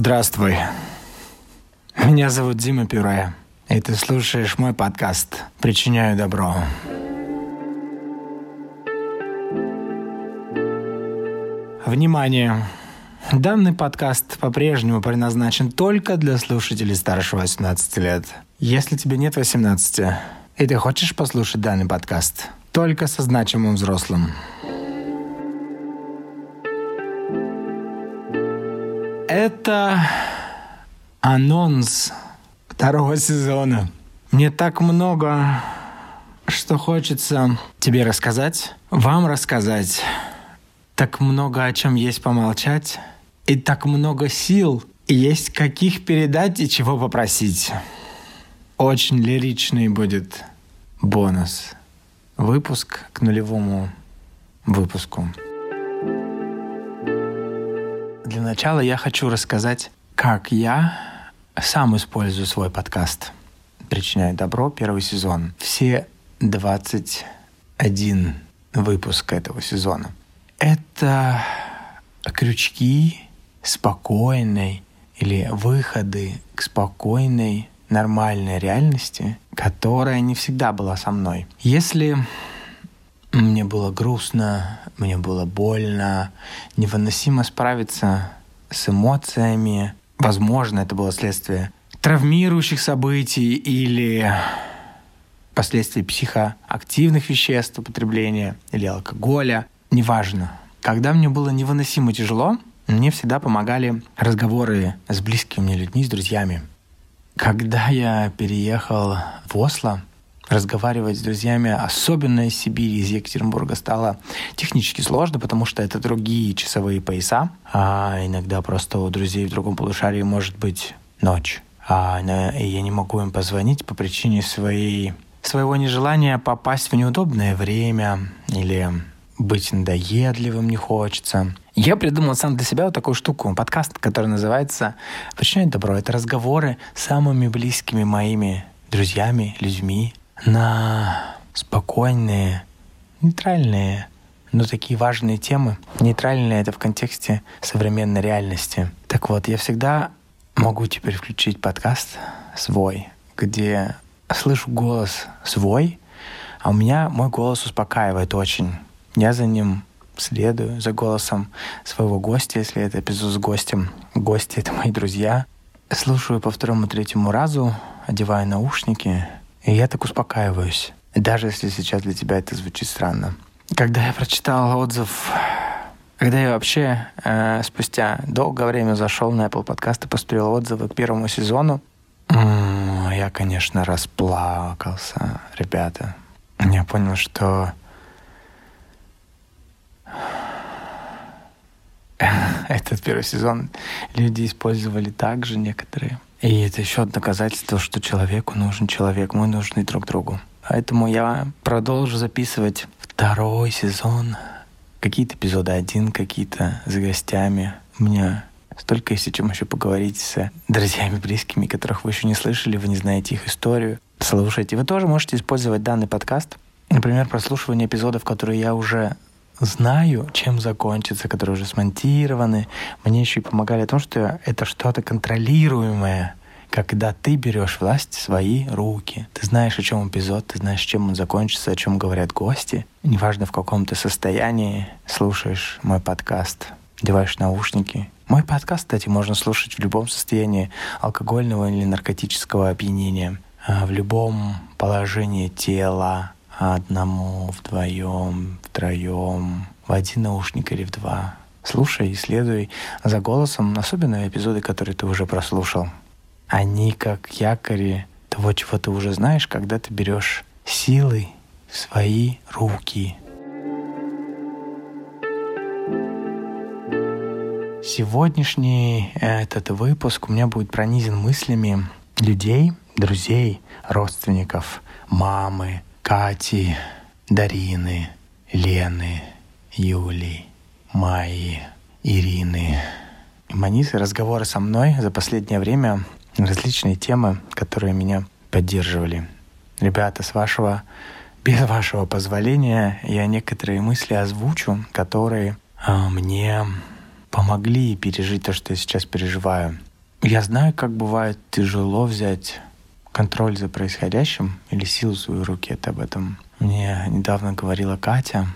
Здравствуй. Меня зовут Дима Пюре, и ты слушаешь мой подкаст «Причиняю добро». Внимание! Данный подкаст по-прежнему предназначен только для слушателей старше 18 лет. Если тебе нет 18, и ты хочешь послушать данный подкаст, только со значимым взрослым. Это анонс второго сезона. Мне так много, что хочется тебе рассказать, вам рассказать. Так много о чем есть помолчать. И так много сил есть каких передать и чего попросить. Очень лиричный будет бонус. Выпуск к нулевому выпуску. Для начала я хочу рассказать, как я сам использую свой подкаст «Причиняю добро» первый сезон. Все 21 выпуск этого сезона. Это крючки спокойной или выходы к спокойной, нормальной реальности, которая не всегда была со мной. Если мне было грустно, мне было больно, невыносимо справиться с эмоциями. Возможно, это было следствие травмирующих событий или последствий психоактивных веществ употребления или алкоголя. Неважно. Когда мне было невыносимо тяжело, мне всегда помогали разговоры с близкими мне людьми, с друзьями. Когда я переехал в Осло, разговаривать с друзьями, особенно из Сибири, из Екатеринбурга, стало технически сложно, потому что это другие часовые пояса. А иногда просто у друзей в другом полушарии может быть ночь. А, я не могу им позвонить по причине своей, своего нежелания попасть в неудобное время или быть надоедливым не хочется. Я придумал сам для себя вот такую штуку, подкаст, который называется «Причинять добро». Это разговоры с самыми близкими моими друзьями, людьми, на спокойные, нейтральные, но такие важные темы. Нейтральные это в контексте современной реальности. Так вот, я всегда могу теперь включить подкаст свой, где слышу голос свой, а у меня мой голос успокаивает очень. Я за ним следую, за голосом своего гостя, если это эпизод с гостем. Гости — это мои друзья. Слушаю по второму, третьему разу, одеваю наушники — и я так успокаиваюсь. Даже если сейчас для тебя это звучит странно. Когда я прочитал отзыв, когда я вообще э, спустя долгое время зашел на Apple Podcast и посмотрел отзывы к первому сезону, я, конечно, расплакался, ребята. Я понял, что этот первый сезон люди использовали также некоторые — и это еще доказательство, что человеку нужен человек, мы нужны друг другу. Поэтому я продолжу записывать второй сезон. Какие-то эпизоды один, какие-то с гостями. У меня столько есть о чем еще поговорить с друзьями, близкими, которых вы еще не слышали, вы не знаете их историю. Слушайте. Вы тоже можете использовать данный подкаст. Например, прослушивание эпизодов, которые я уже знаю, чем закончится, которые уже смонтированы. Мне еще и помогали о том, что это что-то контролируемое, когда ты берешь власть в свои руки. Ты знаешь, о чем эпизод, ты знаешь, чем он закончится, о чем говорят гости. Неважно, в каком ты состоянии слушаешь мой подкаст, одеваешь наушники. Мой подкаст, кстати, можно слушать в любом состоянии алкогольного или наркотического опьянения, а, в любом положении тела, одному, вдвоем, втроем, в один наушник или в два. Слушай и следуй за голосом, особенно эпизоды, которые ты уже прослушал. Они как якори того, чего ты уже знаешь, когда ты берешь силы в свои руки. Сегодняшний этот выпуск у меня будет пронизан мыслями людей, друзей, родственников, мамы, Кати, Дарины, Лены, Юли, Майи, Ирины. Манисы разговоры со мной за последнее время различные темы, которые меня поддерживали. Ребята, с вашего, без вашего позволения, я некоторые мысли озвучу, которые э, мне помогли пережить то, что я сейчас переживаю. Я знаю, как бывает тяжело взять контроль за происходящим или силу в свои руки. Это об этом мне недавно говорила Катя.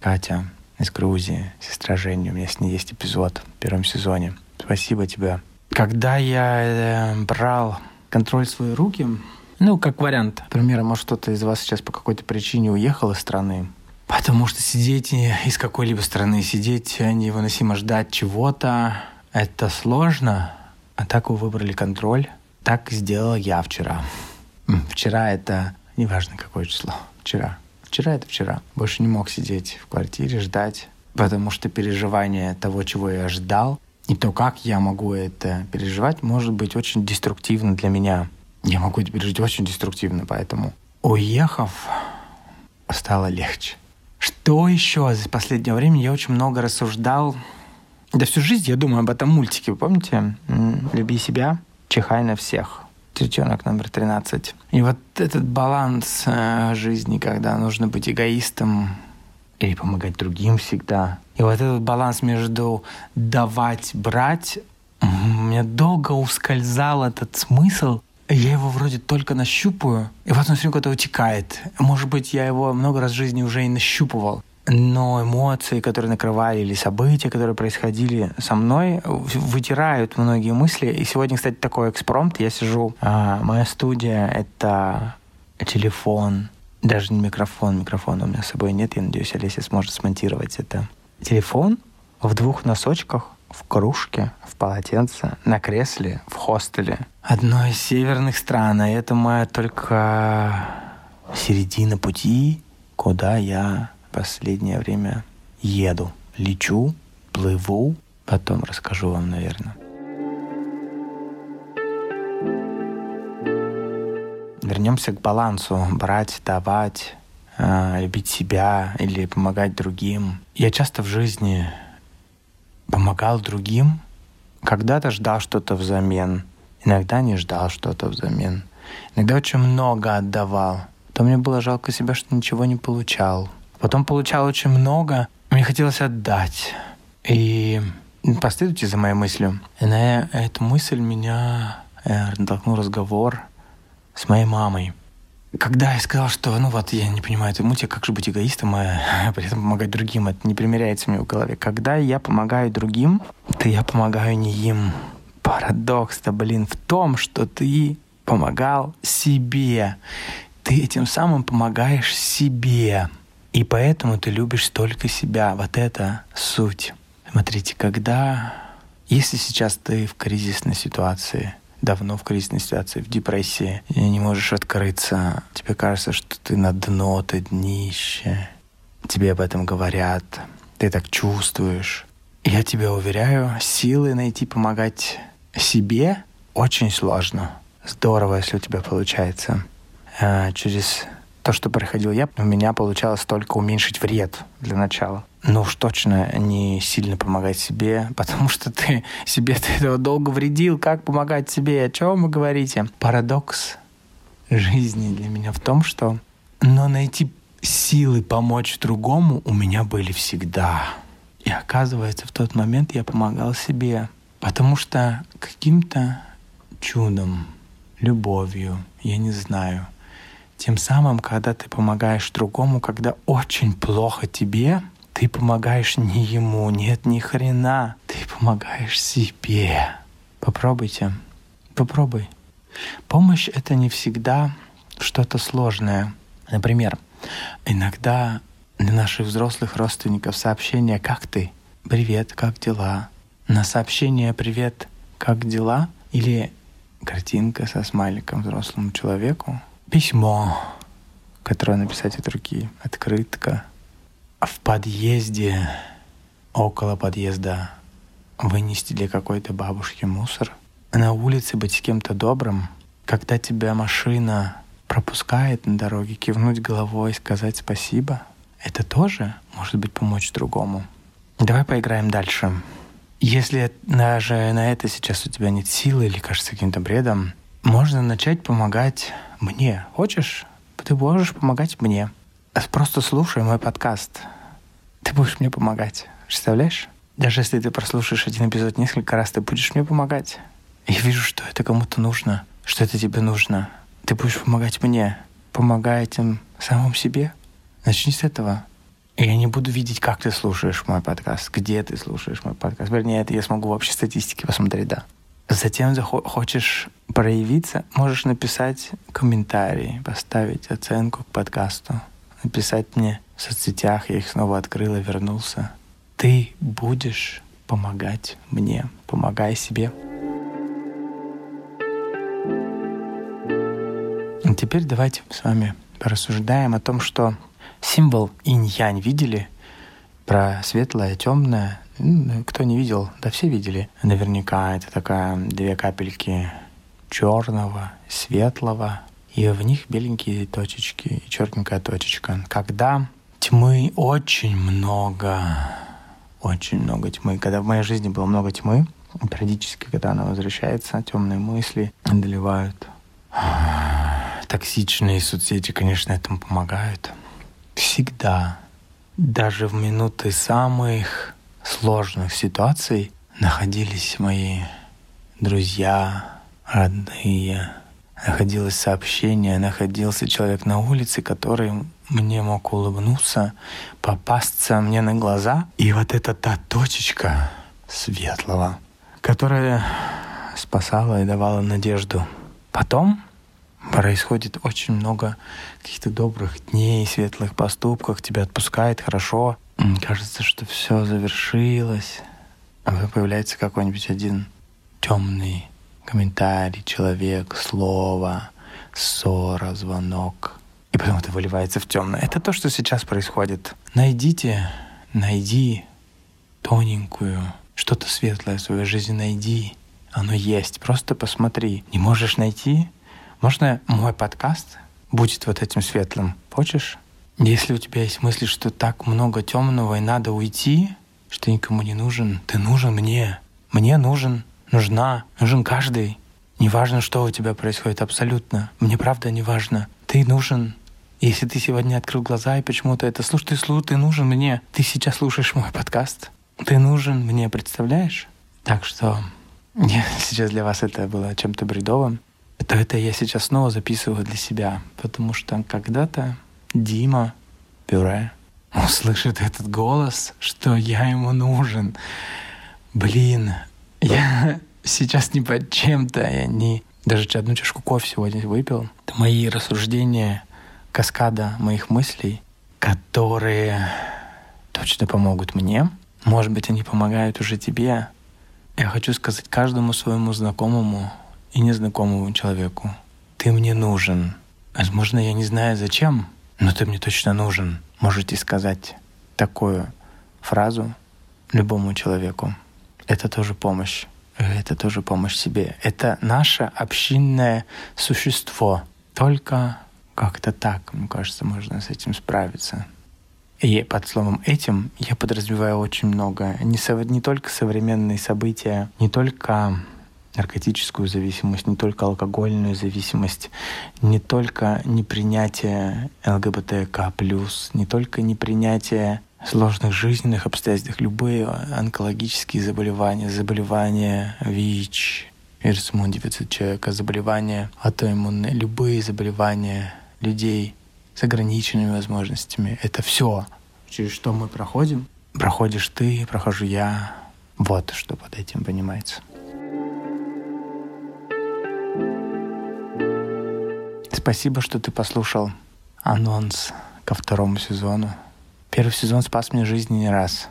Катя из Грузии, сестра Жени. У меня с ней есть эпизод в первом сезоне. Спасибо тебе. Когда я э, брал контроль в свои руки, ну, как вариант, например, может, кто-то из вас сейчас по какой-то причине уехал из страны, потому что сидеть из какой-либо страны, сидеть невыносимо ждать чего-то, это сложно, а так вы выбрали контроль. Так сделал я вчера. Вчера это неважно какое число. Вчера. Вчера это вчера. Больше не мог сидеть в квартире, ждать, потому что переживание того, чего я ждал, и то, как я могу это переживать, может быть очень деструктивно для меня. Я могу это пережить очень деструктивно, поэтому уехав, стало легче. Что еще за последнее время я очень много рассуждал да всю жизнь я думаю об этом мультике. Вы помните? «Люби себя, чихай на всех». Чертенок номер 13. И вот этот баланс э, жизни, когда нужно быть эгоистом или помогать другим всегда. И вот этот баланс между давать, брать, мне долго ускользал этот смысл. Я его вроде только нащупаю, и вот он все куда-то утекает. Может быть, я его много раз в жизни уже и нащупывал но эмоции, которые накрывали, или события, которые происходили со мной, вытирают многие мысли. И сегодня, кстати, такой экспромт. Я сижу, а, моя студия — это телефон, даже не микрофон, микрофона у меня с собой нет, я надеюсь, Олеся сможет смонтировать это. Телефон в двух носочках, в кружке, в полотенце, на кресле, в хостеле. Одной из северных стран, и это моя только середина пути, куда я последнее время еду, лечу, плыву, потом расскажу вам, наверное. Вернемся к балансу. Брать, давать, э, любить себя или помогать другим. Я часто в жизни помогал другим, когда-то ждал что-то взамен, иногда не ждал что-то взамен. Иногда очень много отдавал. То мне было жалко себя, что ничего не получал. Потом получал очень много, мне хотелось отдать. И последуйте за моей мыслью. И на эту мысль меня э, натолкнул разговор с моей мамой. Когда я сказал, что, ну вот, я не понимаю этой мути, как же быть эгоистом, а при этом помогать другим, это не примеряется мне в голове. Когда я помогаю другим, то я помогаю не им. Парадокс-то, блин, в том, что ты помогал себе. Ты этим самым помогаешь себе. И поэтому ты любишь только себя. Вот это суть. Смотрите, когда... Если сейчас ты в кризисной ситуации, давно в кризисной ситуации, в депрессии, и не можешь открыться, тебе кажется, что ты на дно, ты днище, тебе об этом говорят, ты так чувствуешь. Я тебя уверяю, силы найти помогать себе очень сложно. Здорово, если у тебя получается. А через то, что проходил я, у меня получалось только уменьшить вред для начала. Но уж точно не сильно помогать себе, потому что ты себе ты этого долго вредил. Как помогать себе? О чем вы говорите? Парадокс жизни для меня в том, что но найти силы помочь другому у меня были всегда. И оказывается, в тот момент я помогал себе, потому что каким-то чудом, любовью, я не знаю, тем самым, когда ты помогаешь другому, когда очень плохо тебе, ты помогаешь не ему, нет ни хрена. Ты помогаешь себе. Попробуйте. Попробуй. Помощь — это не всегда что-то сложное. Например, иногда для наших взрослых родственников сообщение «Как ты?» «Привет, как дела?» На сообщение «Привет, как дела?» или картинка со смайликом взрослому человеку письмо, которое написать от руки, открытка. В подъезде, около подъезда вынести для какой-то бабушки мусор. На улице быть с кем-то добрым. Когда тебя машина пропускает на дороге, кивнуть головой, сказать спасибо. Это тоже может быть помочь другому. Давай поиграем дальше. Если даже на это сейчас у тебя нет силы или кажется каким-то бредом, можно начать помогать мне. Хочешь? Ты можешь помогать мне. Просто слушай мой подкаст. Ты будешь мне помогать. Представляешь? Даже если ты прослушаешь один эпизод несколько раз, ты будешь мне помогать. Я вижу, что это кому-то нужно, что это тебе нужно. Ты будешь помогать мне, помогая этим самому себе. Начни с этого. Я не буду видеть, как ты слушаешь мой подкаст, где ты слушаешь мой подкаст. Вернее, это я смогу в общей статистике посмотреть, да. Затем захочешь проявиться, можешь написать комментарий, поставить оценку к подкасту, написать мне в соцсетях, я их снова открыл и вернулся. Ты будешь помогать мне, помогай себе. А теперь давайте с вами порассуждаем о том, что символ инь-янь видели про светлое, темное. Кто не видел, да все видели. Наверняка это такая две капельки черного, светлого, и в них беленькие точечки и черненькая точечка. Когда тьмы очень много, очень много тьмы. Когда в моей жизни было много тьмы, периодически, когда она возвращается, темные мысли одолевают. Токсичные соцсети, конечно, этому помогают. Всегда, даже в минуты самых сложных ситуаций, находились мои друзья, родные, находилось сообщение, находился человек на улице, который мне мог улыбнуться, попасться мне на глаза. И вот это та точечка светлого, которая спасала и давала надежду. Потом происходит очень много каких-то добрых дней, светлых поступков, тебя отпускает хорошо. Кажется, что все завершилось. А появляется какой-нибудь один темный комментарий, человек, слово, ссора, звонок. И потом это выливается в темное. Это то, что сейчас происходит. Найдите, найди тоненькую, что-то светлое в своей жизни найди. Оно есть. Просто посмотри. Не можешь найти? Можно мой подкаст будет вот этим светлым. Хочешь? Если у тебя есть мысли, что так много темного и надо уйти, что никому не нужен, ты нужен мне. Мне нужен нужна, нужен каждый. Неважно, что у тебя происходит, абсолютно. Мне правда не важно. Ты нужен. Если ты сегодня открыл глаза и почему-то это слушай, ты, слушай, ты нужен мне. Ты сейчас слушаешь мой подкаст. Ты нужен мне, представляешь? Так что сейчас для вас это было чем-то бредовым. То это я сейчас снова записываю для себя, потому что когда-то Дима Пюре услышит этот голос, что я ему нужен. Блин, я сейчас не под чем-то, я не... Даже одну чашку кофе сегодня выпил. Это мои рассуждения, каскада моих мыслей, которые точно помогут мне. Может быть, они помогают уже тебе. Я хочу сказать каждому своему знакомому и незнакомому человеку. Ты мне нужен. Возможно, я не знаю зачем, но ты мне точно нужен. Можете сказать такую фразу любому человеку. Это тоже помощь. Это тоже помощь себе. Это наше общинное существо. Только как-то так, мне кажется, можно с этим справиться. И под словом «этим» я подразумеваю очень много. Не, со, не только современные события, не только наркотическую зависимость, не только алкогольную зависимость, не только непринятие ЛГБТК+, не только непринятие сложных жизненных обстоятельствах, любые онкологические заболевания, заболевания ВИЧ, вирус иммунодефицит человека, заболевания аутоиммунные, любые заболевания людей с ограниченными возможностями. Это все, через что мы проходим. Проходишь ты, прохожу я. Вот что под этим понимается. Спасибо, что ты послушал анонс ко второму сезону. Первый сезон спас мне жизнь не раз.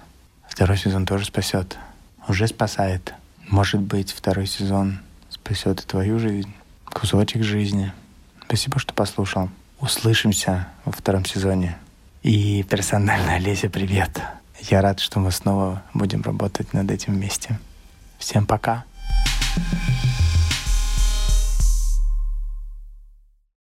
Второй сезон тоже спасет. Уже спасает. Может быть, второй сезон спасет и твою жизнь, кусочек жизни. Спасибо, что послушал. Услышимся во втором сезоне. И персонально Олеся, привет. Я рад, что мы снова будем работать над этим вместе. Всем пока. thank you